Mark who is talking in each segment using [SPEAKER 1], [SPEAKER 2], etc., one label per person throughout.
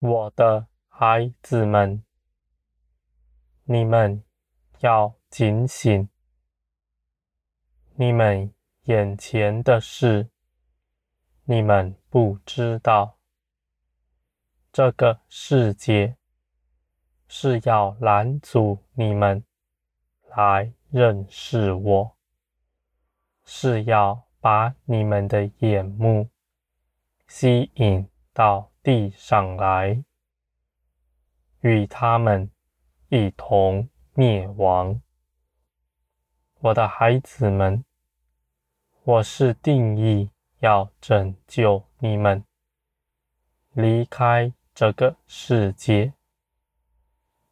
[SPEAKER 1] 我的孩子们，你们要警醒，你们眼前的事，你们不知道。这个世界是要拦阻你们来认识我，是要把你们的眼目吸引到地上来，与他们一同灭亡。我的孩子们，我是定意要拯救你们，离开这个世界，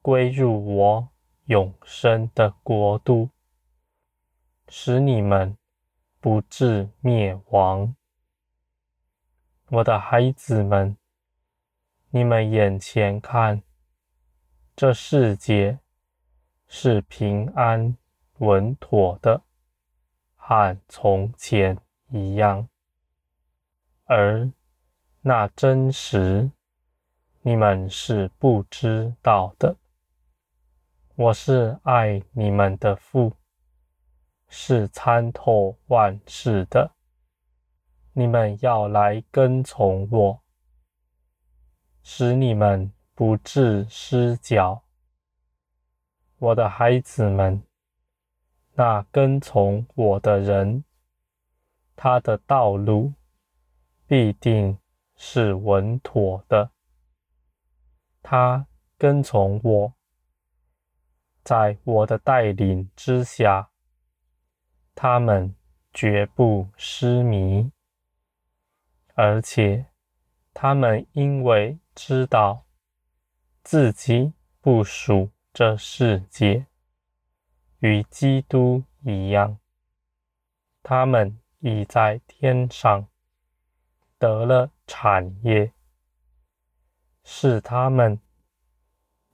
[SPEAKER 1] 归入我永生的国度，使你们不至灭亡。我的孩子们，你们眼前看，这世界是平安稳妥的，和从前一样，而那真实。你们是不知道的，我是爱你们的父，是参透万事的。你们要来跟从我，使你们不致失脚。我的孩子们，那跟从我的人，他的道路必定是稳妥的。他跟从我，在我的带领之下，他们绝不失迷，而且他们因为知道自己不属这世界，与基督一样，他们已在天上得了产业。是他们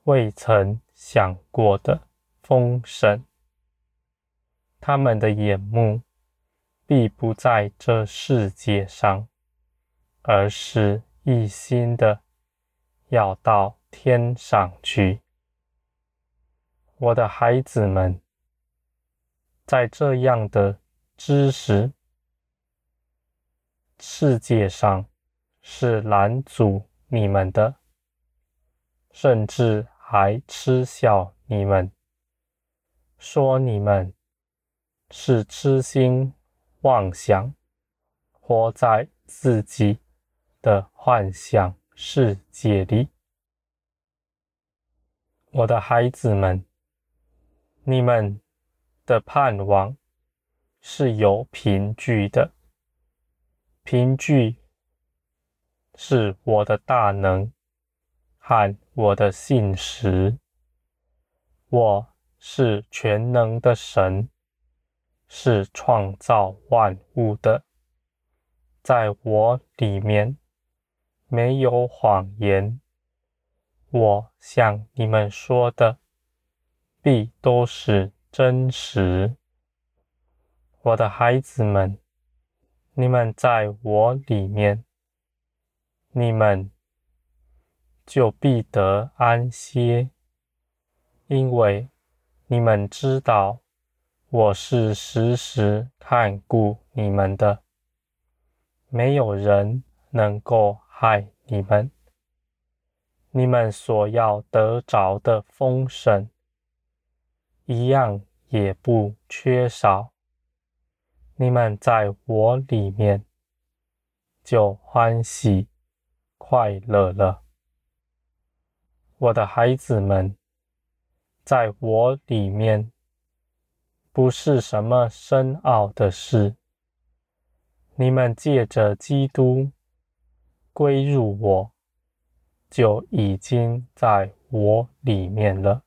[SPEAKER 1] 未曾想过的丰盛，他们的眼目必不在这世界上，而是一心的要到天上去。我的孩子们，在这样的知识世界上是拦阻你们的。甚至还嗤笑你们，说你们是痴心妄想，活在自己的幻想世界里。我的孩子们，你们的盼望是有凭据的，凭据是我的大能和我的信实，我是全能的神，是创造万物的，在我里面没有谎言。我向你们说的，必都是真实。我的孩子们，你们在我里面，你们。就必得安歇，因为你们知道我是时时看顾你们的，没有人能够嗨你们。你们所要得着的丰盛，一样也不缺少。你们在我里面，就欢喜快乐了。我的孩子们，在我里面不是什么深奥的事。你们借着基督归入我，就已经在我里面了。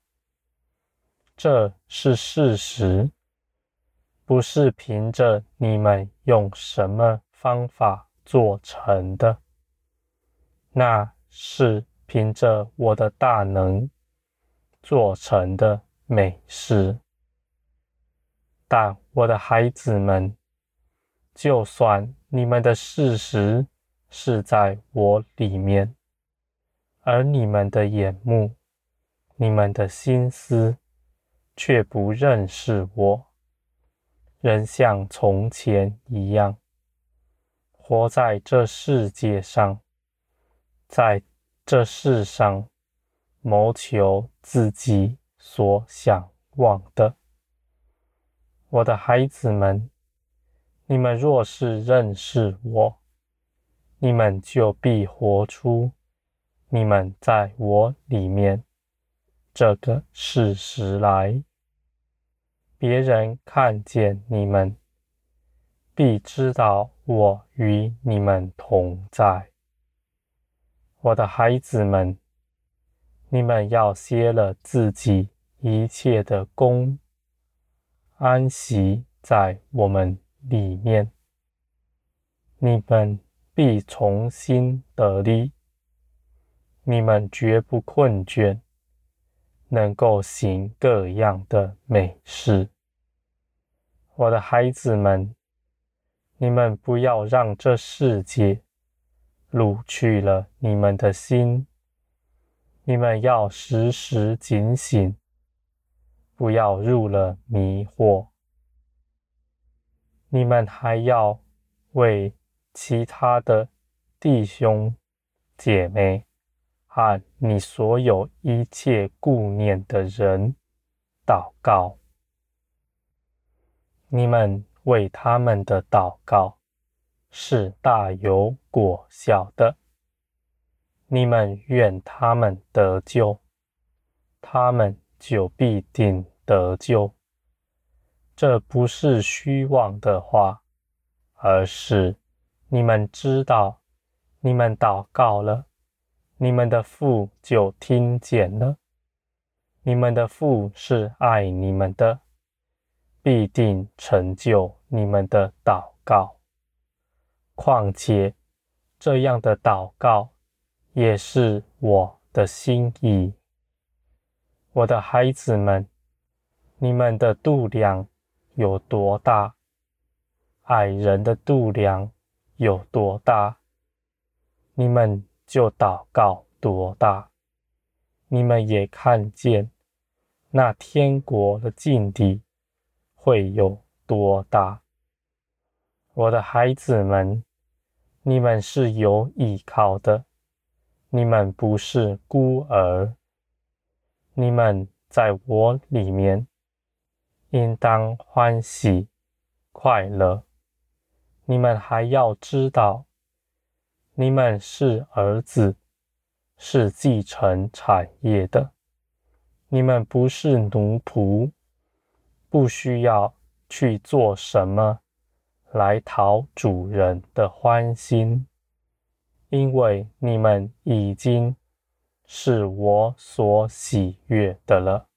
[SPEAKER 1] 这是事实，不是凭着你们用什么方法做成的。那是。凭着我的大能做成的美事，但我的孩子们，就算你们的事实是在我里面，而你们的眼目、你们的心思却不认识我，仍像从前一样，活在这世界上，在这世上谋求自己所想望的。我的孩子们，你们若是认识我，你们就必活出你们在我里面这个事实来。别人看见你们，必知道我与你们同在。我的孩子们，你们要歇了自己一切的工，安息在我们里面。你们必重新得力，你们绝不困倦，能够行各样的美事。我的孩子们，你们不要让这世界掳去了你们的心，你们要时时警醒，不要入了迷惑。你们还要为其他的弟兄姐妹和你所有一切顾念的人祷告。你们为他们的祷告是大有果效的。你们愿他们得救，他们就必定得救。这不是虚妄的话，而是你们知道，你们祷告了，你们的父就听见了。你们的父是爱你们的，必定成就你们的祷告。况且，这样的祷告也是我的心意。我的孩子们，你们的度量有多大，爱人的度量有多大，你们就祷告多大。你们也看见那天国的境地会有多大。我的孩子们，你们是有依靠的，你们不是孤儿，你们在我里面。应当欢喜快乐。你们还要知道，你们是儿子，是继承产业的。你们不是奴仆，不需要去做什么来讨主人的欢心，因为你们已经是我所喜悦的了。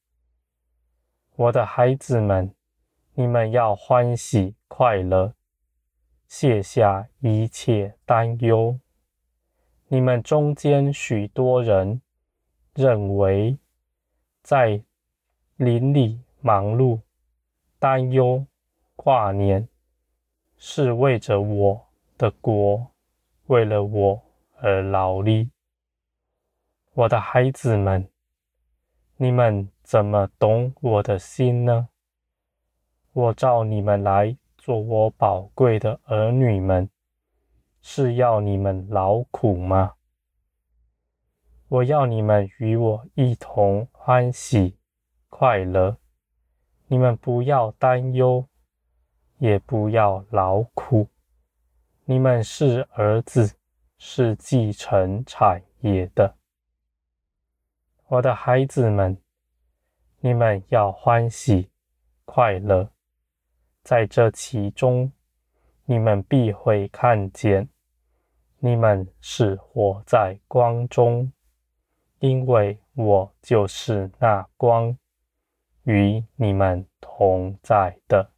[SPEAKER 1] 我的孩子们，你们要欢喜快乐，卸下一切担忧。你们中间许多人认为，在林里忙碌、担忧、挂念，是为着我的国，为了我而劳力。我的孩子们，你们。怎么懂我的心呢？我召你们来做我宝贵的儿女们，是要你们劳苦吗？我要你们与我一同欢喜快乐，你们不要担忧，也不要劳苦。你们是儿子，是继承产业的，我的孩子们。你们要欢喜快乐，在这其中，你们必会看见，你们是活在光中，因为我就是那光，与你们同在的。